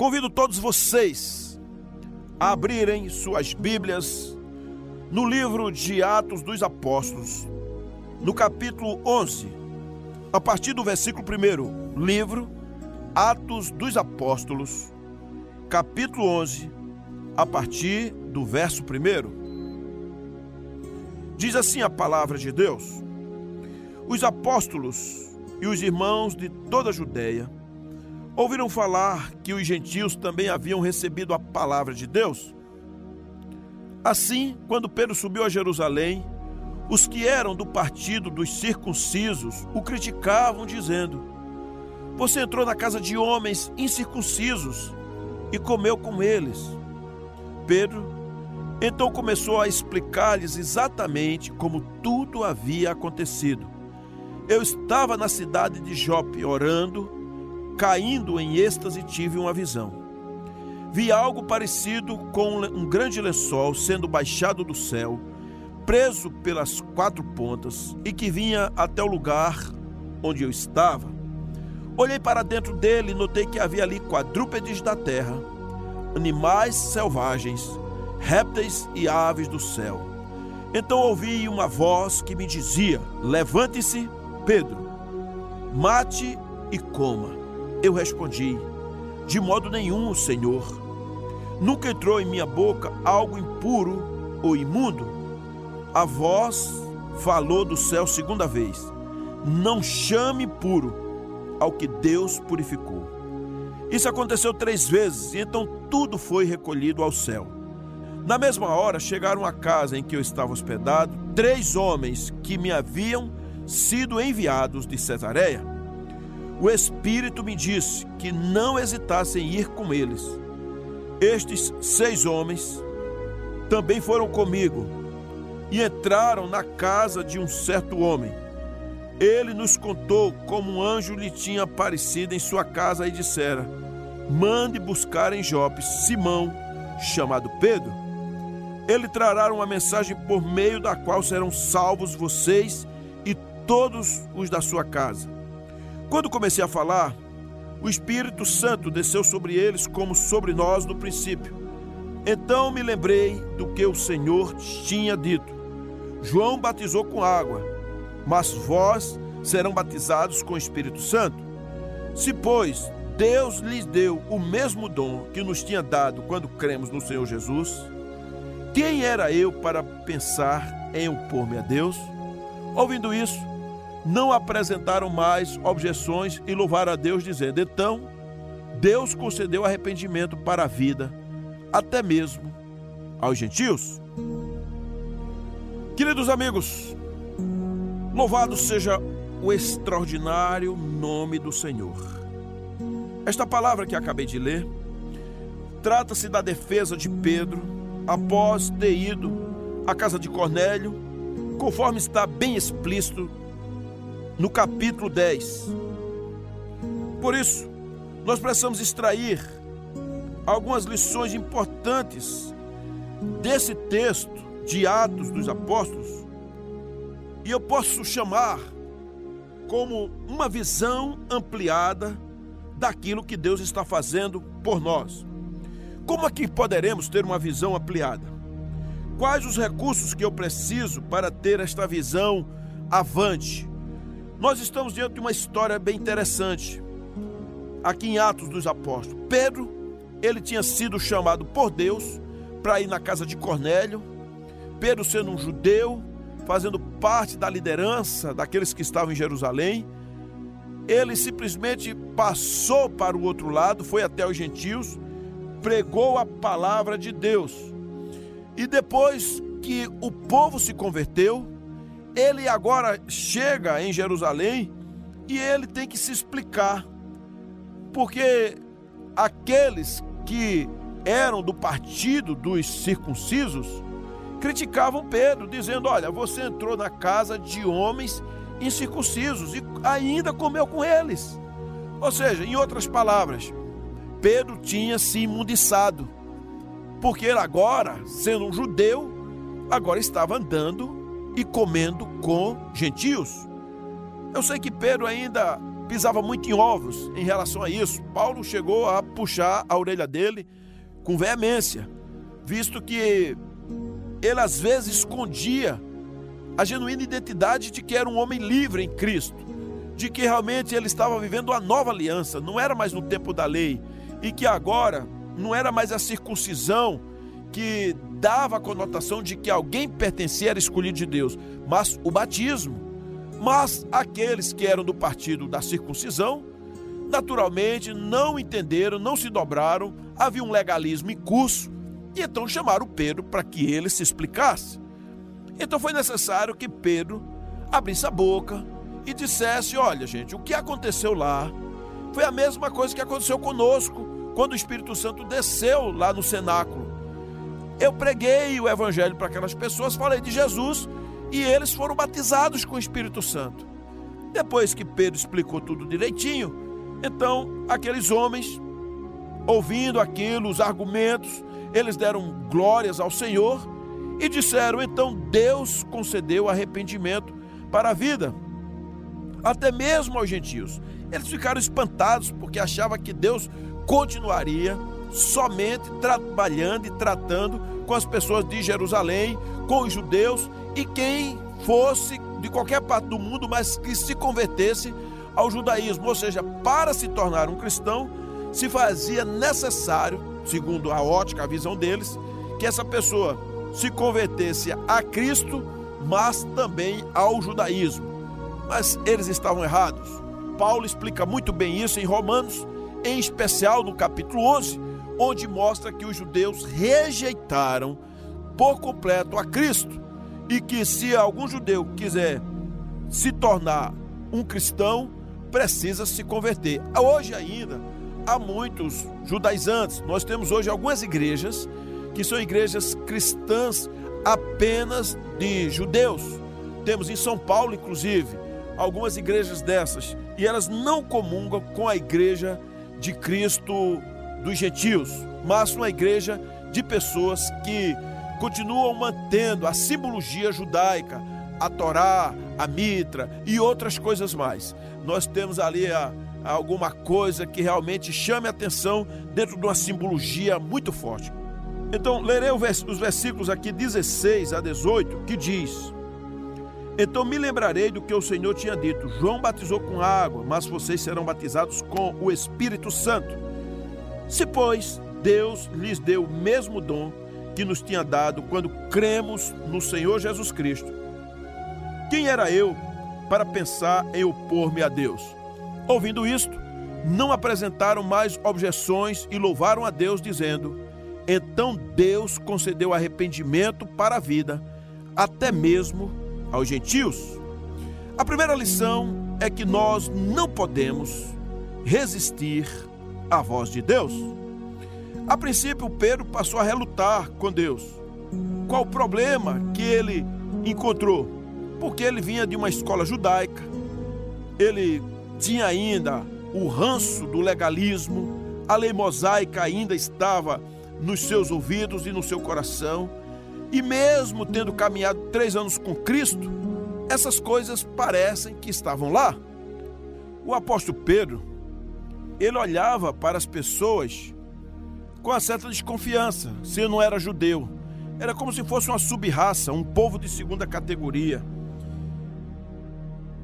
Convido todos vocês a abrirem suas Bíblias no livro de Atos dos Apóstolos, no capítulo 11, a partir do versículo 1. Livro Atos dos Apóstolos, capítulo 11, a partir do verso 1. Diz assim a palavra de Deus: Os apóstolos e os irmãos de toda a Judéia ouviram falar que os gentios também haviam recebido a palavra de Deus. Assim, quando Pedro subiu a Jerusalém, os que eram do partido dos circuncisos o criticavam, dizendo: Você entrou na casa de homens incircuncisos e comeu com eles. Pedro então começou a explicar-lhes exatamente como tudo havia acontecido. Eu estava na cidade de Jope orando caindo em êxtase, tive uma visão. Vi algo parecido com um grande lençol sendo baixado do céu, preso pelas quatro pontas e que vinha até o lugar onde eu estava. Olhei para dentro dele e notei que havia ali quadrúpedes da terra, animais selvagens, répteis e aves do céu. Então ouvi uma voz que me dizia: Levante-se, Pedro, mate e coma. Eu respondi: De modo nenhum, Senhor. Nunca entrou em minha boca algo impuro ou imundo. A voz falou do céu segunda vez: Não chame puro ao que Deus purificou. Isso aconteceu três vezes, e então tudo foi recolhido ao céu. Na mesma hora chegaram à casa em que eu estava hospedado três homens que me haviam sido enviados de Cesareia o Espírito me disse que não hesitasse em ir com eles. Estes seis homens também foram comigo e entraram na casa de um certo homem. Ele nos contou como um anjo lhe tinha aparecido em sua casa e dissera: Mande buscar em Jope Simão, chamado Pedro. Ele trará uma mensagem por meio da qual serão salvos vocês e todos os da sua casa. Quando comecei a falar, o Espírito Santo desceu sobre eles como sobre nós no princípio. Então me lembrei do que o Senhor tinha dito: João batizou com água, mas vós serão batizados com o Espírito Santo. Se, pois, Deus lhes deu o mesmo dom que nos tinha dado quando cremos no Senhor Jesus, quem era eu para pensar em opor-me a Deus? Ouvindo isso, não apresentaram mais objeções e louvaram a Deus, dizendo: Então, Deus concedeu arrependimento para a vida, até mesmo aos gentios. Queridos amigos, louvado seja o extraordinário nome do Senhor. Esta palavra que acabei de ler trata-se da defesa de Pedro após ter ido à casa de Cornélio, conforme está bem explícito no capítulo 10. Por isso, nós precisamos extrair algumas lições importantes desse texto de Atos dos Apóstolos, e eu posso chamar como uma visão ampliada daquilo que Deus está fazendo por nós. Como é que poderemos ter uma visão ampliada? Quais os recursos que eu preciso para ter esta visão avante? Nós estamos diante de uma história bem interessante. Aqui em Atos dos Apóstolos, Pedro, ele tinha sido chamado por Deus para ir na casa de Cornélio. Pedro, sendo um judeu, fazendo parte da liderança daqueles que estavam em Jerusalém, ele simplesmente passou para o outro lado, foi até os gentios, pregou a palavra de Deus. E depois que o povo se converteu, ele agora chega em Jerusalém e ele tem que se explicar, porque aqueles que eram do partido dos circuncisos criticavam Pedro, dizendo: Olha, você entrou na casa de homens incircuncisos e ainda comeu com eles. Ou seja, em outras palavras, Pedro tinha se imundiçado, porque ele agora, sendo um judeu, agora estava andando e comendo com gentios. Eu sei que Pedro ainda pisava muito em ovos em relação a isso. Paulo chegou a puxar a orelha dele com veemência, visto que ele às vezes escondia a genuína identidade de que era um homem livre em Cristo, de que realmente ele estava vivendo a nova aliança, não era mais no tempo da lei, e que agora não era mais a circuncisão que dava a conotação de que alguém pertencia, era escolhido de Deus, mas o batismo. Mas aqueles que eram do partido da circuncisão, naturalmente não entenderam, não se dobraram, havia um legalismo em curso, e então chamaram Pedro para que ele se explicasse. Então foi necessário que Pedro abrisse a boca e dissesse: Olha, gente, o que aconteceu lá foi a mesma coisa que aconteceu conosco quando o Espírito Santo desceu lá no cenáculo. Eu preguei o evangelho para aquelas pessoas, falei de Jesus e eles foram batizados com o Espírito Santo. Depois que Pedro explicou tudo direitinho, então aqueles homens, ouvindo aquilo, os argumentos, eles deram glórias ao Senhor e disseram: então Deus concedeu arrependimento para a vida, até mesmo aos gentios. Eles ficaram espantados porque achavam que Deus continuaria somente trabalhando e tratando com as pessoas de Jerusalém, com os judeus e quem fosse de qualquer parte do mundo, mas que se convertesse ao judaísmo, ou seja, para se tornar um cristão, se fazia necessário, segundo a ótica, a visão deles, que essa pessoa se convertesse a Cristo, mas também ao judaísmo. Mas eles estavam errados. Paulo explica muito bem isso em Romanos, em especial no capítulo 11, onde mostra que os judeus rejeitaram por completo a Cristo e que se algum judeu quiser se tornar um cristão, precisa se converter. Hoje ainda há muitos judaizantes. Nós temos hoje algumas igrejas que são igrejas cristãs apenas de judeus. Temos em São Paulo, inclusive, algumas igrejas dessas, e elas não comungam com a igreja de Cristo dos gentios, mas uma igreja de pessoas que continuam mantendo a simbologia judaica, a Torá, a Mitra e outras coisas mais. Nós temos ali a, a alguma coisa que realmente chame a atenção dentro de uma simbologia muito forte. Então, lerei os versículos aqui 16 a 18, que diz: Então me lembrarei do que o Senhor tinha dito: João batizou com água, mas vocês serão batizados com o Espírito Santo. Se, pois, Deus lhes deu o mesmo dom que nos tinha dado quando cremos no Senhor Jesus Cristo, quem era eu para pensar em opor-me a Deus? Ouvindo isto, não apresentaram mais objeções e louvaram a Deus, dizendo: então Deus concedeu arrependimento para a vida, até mesmo aos gentios. A primeira lição é que nós não podemos resistir à voz de Deus. A princípio, Pedro passou a relutar com Deus. Qual o problema que ele encontrou? Porque ele vinha de uma escola judaica, ele tinha ainda o ranço do legalismo, a lei mosaica ainda estava nos seus ouvidos e no seu coração. E mesmo tendo caminhado três anos com Cristo, essas coisas parecem que estavam lá. O apóstolo Pedro, ele olhava para as pessoas com uma certa desconfiança, se não era judeu. Era como se fosse uma subraça, um povo de segunda categoria.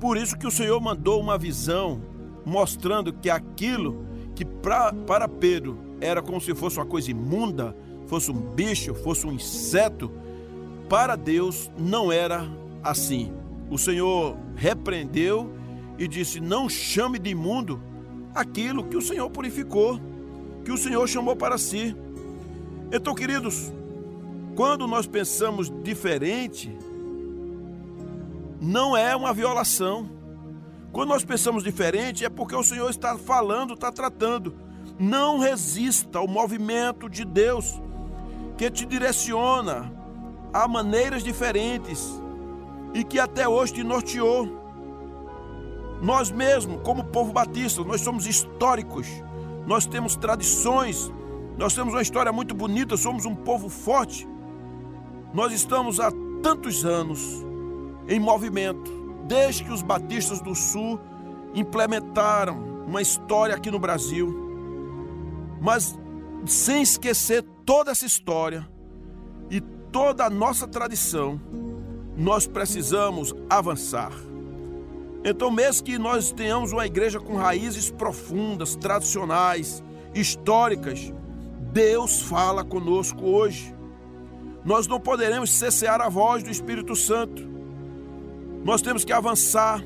Por isso que o Senhor mandou uma visão mostrando que aquilo que pra, para Pedro era como se fosse uma coisa imunda, fosse um bicho, fosse um inseto. Para Deus não era assim. O Senhor repreendeu e disse: Não chame de imundo aquilo que o Senhor purificou, que o Senhor chamou para si. Então, queridos, quando nós pensamos diferente, não é uma violação. Quando nós pensamos diferente, é porque o Senhor está falando, está tratando. Não resista ao movimento de Deus que te direciona a maneiras diferentes e que até hoje te norteou. Nós mesmos, como povo batista, nós somos históricos, nós temos tradições, nós temos uma história muito bonita, somos um povo forte. Nós estamos há tantos anos em movimento, desde que os batistas do Sul implementaram uma história aqui no Brasil, mas sem esquecer toda essa história e toda a nossa tradição, nós precisamos avançar. Então, mesmo que nós tenhamos uma igreja com raízes profundas, tradicionais, históricas, Deus fala conosco hoje. Nós não poderemos cessear a voz do Espírito Santo. Nós temos que avançar.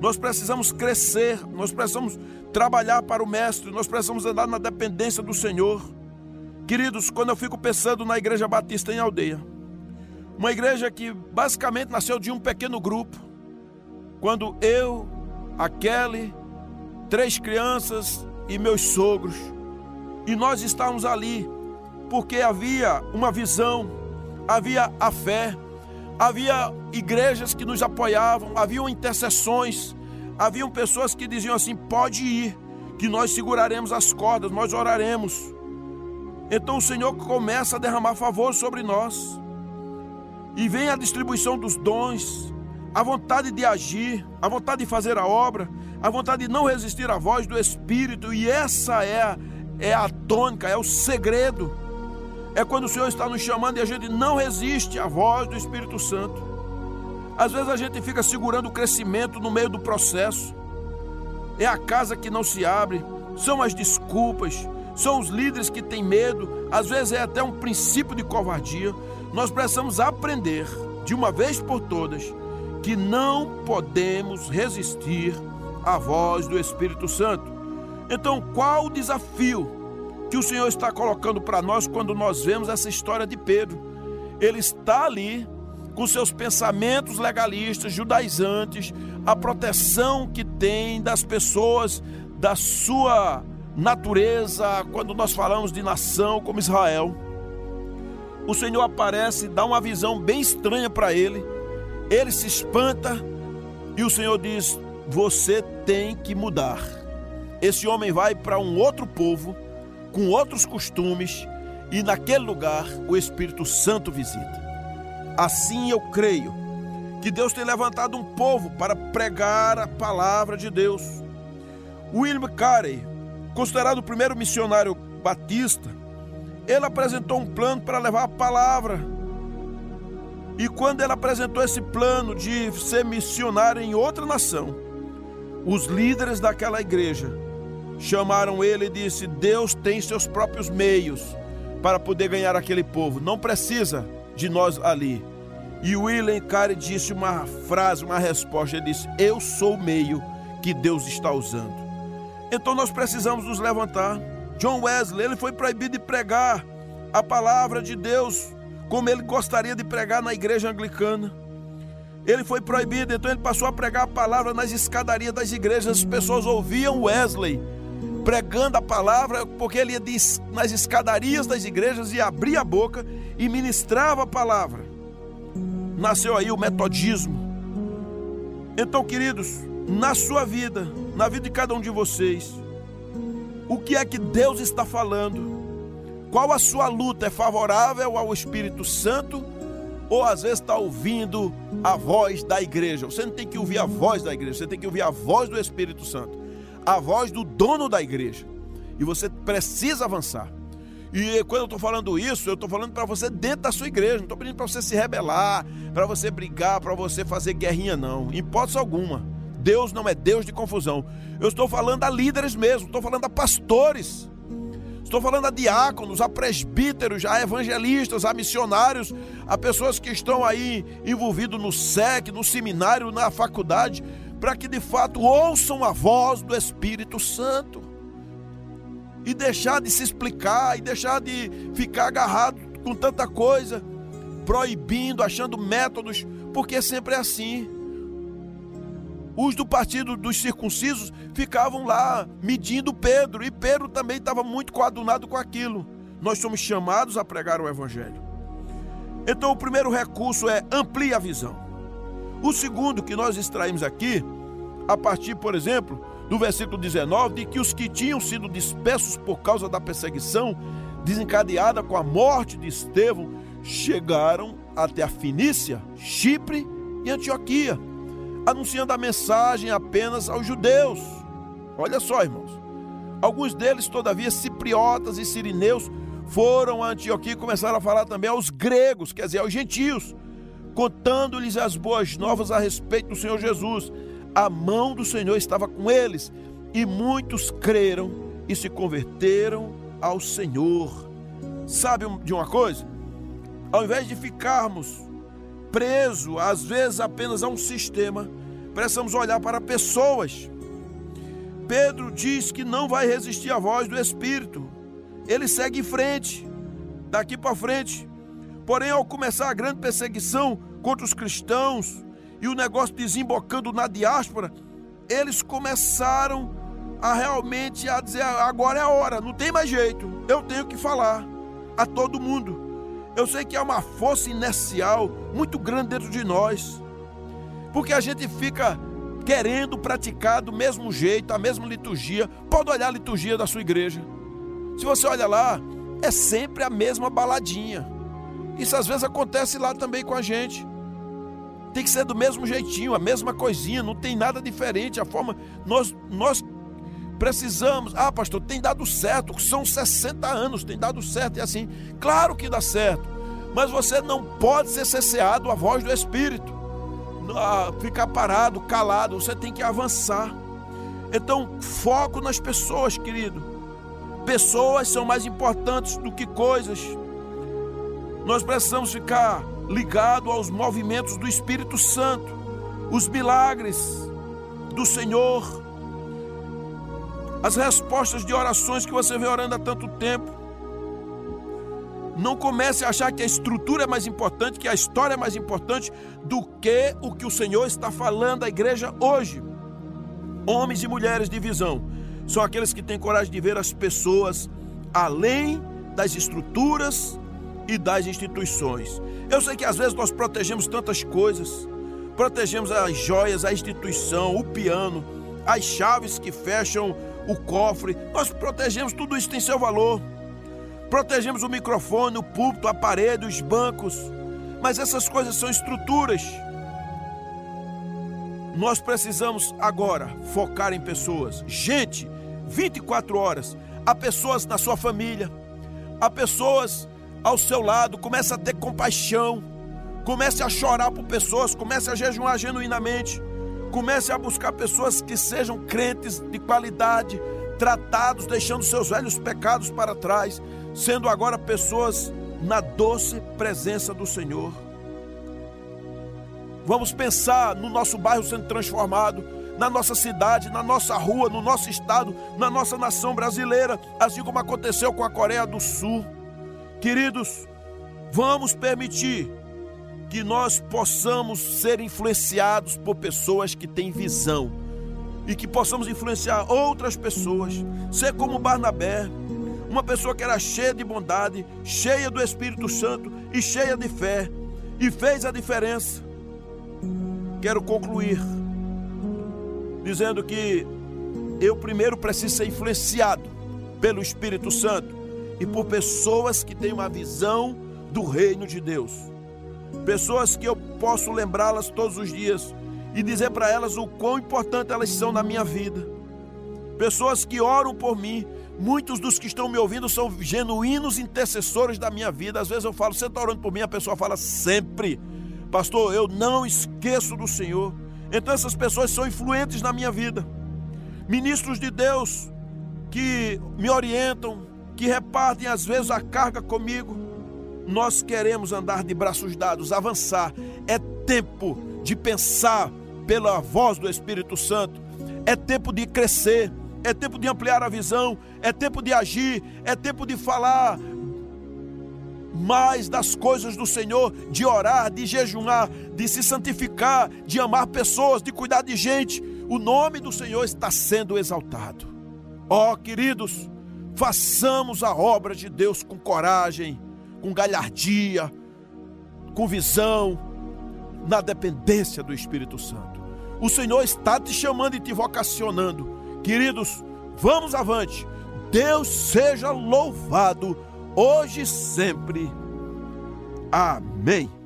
Nós precisamos crescer, nós precisamos trabalhar para o Mestre, nós precisamos andar na dependência do Senhor. Queridos, quando eu fico pensando na Igreja Batista em Aldeia, uma igreja que basicamente nasceu de um pequeno grupo, quando eu, a Kelly, três crianças e meus sogros, e nós estávamos ali porque havia uma visão, havia a fé, havia igrejas que nos apoiavam, haviam intercessões, haviam pessoas que diziam assim: pode ir, que nós seguraremos as cordas, nós oraremos. Então o Senhor começa a derramar favor sobre nós, e vem a distribuição dos dons, a vontade de agir, a vontade de fazer a obra, a vontade de não resistir à voz do Espírito, e essa é a, é a tônica, é o segredo é quando o Senhor está nos chamando e a gente não resiste à voz do Espírito Santo. Às vezes a gente fica segurando o crescimento no meio do processo. É a casa que não se abre, são as desculpas, são os líderes que têm medo, às vezes é até um princípio de covardia. Nós precisamos aprender, de uma vez por todas, que não podemos resistir à voz do Espírito Santo. Então, qual o desafio que o Senhor está colocando para nós quando nós vemos essa história de Pedro. Ele está ali com seus pensamentos legalistas, judaizantes, a proteção que tem das pessoas, da sua natureza, quando nós falamos de nação como Israel. O Senhor aparece, dá uma visão bem estranha para ele. Ele se espanta e o Senhor diz: Você tem que mudar. Esse homem vai para um outro povo com outros costumes, e naquele lugar o Espírito Santo visita. Assim eu creio que Deus tem levantado um povo para pregar a palavra de Deus. William Carey, considerado o primeiro missionário batista, ele apresentou um plano para levar a palavra. E quando ele apresentou esse plano de ser missionário em outra nação, os líderes daquela igreja chamaram ele e disse: Deus tem seus próprios meios para poder ganhar aquele povo, não precisa de nós ali. E William Carey disse uma frase, uma resposta: ele disse, Eu sou o meio que Deus está usando. Então nós precisamos nos levantar. John Wesley, ele foi proibido de pregar a palavra de Deus como ele gostaria de pregar na igreja anglicana. Ele foi proibido, então ele passou a pregar a palavra nas escadarias das igrejas. As pessoas ouviam Wesley pregando a palavra, porque ele ia nas escadarias das igrejas e abria a boca e ministrava a palavra. Nasceu aí o metodismo. Então, queridos, na sua vida, na vida de cada um de vocês, o que é que Deus está falando? Qual a sua luta? É favorável ao Espírito Santo? Ou às vezes está ouvindo a voz da igreja? Você não tem que ouvir a voz da igreja, você tem que ouvir a voz do Espírito Santo a voz do dono da igreja. E você precisa avançar. E quando eu estou falando isso, eu estou falando para você dentro da sua igreja. Não estou pedindo para você se rebelar, para você brigar, para você fazer guerrinha, não. Em hipótese alguma. Deus não é Deus de confusão. Eu estou falando a líderes mesmo, estou falando a pastores. Estou falando a diáconos, a presbíteros, a evangelistas, a missionários, a pessoas que estão aí envolvidos no SEC, no seminário, na faculdade para que de fato ouçam a voz do Espírito Santo e deixar de se explicar e deixar de ficar agarrado com tanta coisa, proibindo, achando métodos, porque sempre é assim. Os do partido dos circuncisos ficavam lá medindo Pedro, e Pedro também estava muito coadunado com aquilo. Nós somos chamados a pregar o Evangelho. Então, o primeiro recurso é amplie a visão. O segundo que nós extraímos aqui, a partir, por exemplo, do versículo 19, de que os que tinham sido dispersos por causa da perseguição desencadeada com a morte de Estevão chegaram até a Finícia, Chipre e Antioquia. Anunciando a mensagem apenas aos judeus. Olha só, irmãos. Alguns deles, todavia, cipriotas e sirineus, foram a Antioquia e começaram a falar também aos gregos, quer dizer, aos gentios, contando-lhes as boas novas a respeito do Senhor Jesus. A mão do Senhor estava com eles e muitos creram e se converteram ao Senhor. Sabe de uma coisa? Ao invés de ficarmos presos, às vezes apenas a um sistema, precisamos olhar para pessoas. Pedro diz que não vai resistir à voz do Espírito. Ele segue em frente, daqui para frente. Porém, ao começar a grande perseguição contra os cristãos e o negócio desembocando na diáspora, eles começaram a realmente a dizer: agora é a hora, não tem mais jeito, eu tenho que falar a todo mundo. Eu sei que há uma força inercial muito grande dentro de nós, porque a gente fica querendo praticar do mesmo jeito, a mesma liturgia. Pode olhar a liturgia da sua igreja. Se você olha lá, é sempre a mesma baladinha. Isso às vezes acontece lá também com a gente. Tem que ser do mesmo jeitinho, a mesma coisinha, não tem nada diferente. A forma nós nós precisamos. Ah, pastor, tem dado certo, são 60 anos, tem dado certo e assim. Claro que dá certo. Mas você não pode ser cesseado à voz do Espírito. Ah, ficar parado, calado, você tem que avançar. Então, foco nas pessoas, querido. Pessoas são mais importantes do que coisas. Nós precisamos ficar ligado aos movimentos do Espírito Santo, os milagres do Senhor, as respostas de orações que você vem orando há tanto tempo. Não comece a achar que a estrutura é mais importante, que a história é mais importante do que o que o Senhor está falando à igreja hoje. Homens e mulheres de visão são aqueles que têm coragem de ver as pessoas além das estruturas e das instituições. Eu sei que às vezes nós protegemos tantas coisas, protegemos as joias, a instituição, o piano, as chaves que fecham o cofre, nós protegemos, tudo isso tem seu valor. Protegemos o microfone, o púlpito, a parede, os bancos, mas essas coisas são estruturas. Nós precisamos agora focar em pessoas. Gente, 24 horas. Há pessoas na sua família, há pessoas ao seu lado. Comece a ter compaixão, comece a chorar por pessoas, comece a jejuar genuinamente. Comece a buscar pessoas que sejam crentes de qualidade, tratados, deixando seus velhos pecados para trás, sendo agora pessoas na doce presença do Senhor. Vamos pensar no nosso bairro sendo transformado, na nossa cidade, na nossa rua, no nosso estado, na nossa nação brasileira, assim como aconteceu com a Coreia do Sul. Queridos, vamos permitir que nós possamos ser influenciados por pessoas que têm visão e que possamos influenciar outras pessoas, ser como Barnabé, uma pessoa que era cheia de bondade, cheia do Espírito Santo e cheia de fé, e fez a diferença. Quero concluir dizendo que eu primeiro preciso ser influenciado pelo Espírito Santo e por pessoas que têm uma visão do reino de Deus pessoas que eu posso lembrá-las todos os dias e dizer para elas o quão importante elas são na minha vida. Pessoas que oram por mim, muitos dos que estão me ouvindo são genuínos intercessores da minha vida. Às vezes eu falo, você está orando por mim? A pessoa fala sempre, pastor, eu não esqueço do Senhor. Então essas pessoas são influentes na minha vida. Ministros de Deus que me orientam, que repartem às vezes a carga comigo nós queremos andar de braços dados, avançar. É tempo de pensar pela voz do Espírito Santo. É tempo de crescer. É tempo de ampliar a visão. É tempo de agir. É tempo de falar mais das coisas do Senhor, de orar, de jejuar, de se santificar, de amar pessoas, de cuidar de gente. O nome do Senhor está sendo exaltado. Ó oh, queridos, façamos a obra de Deus com coragem com galhardia, com visão, na dependência do Espírito Santo. O Senhor está te chamando e te vocacionando. Queridos, vamos avante. Deus seja louvado hoje e sempre. Amém.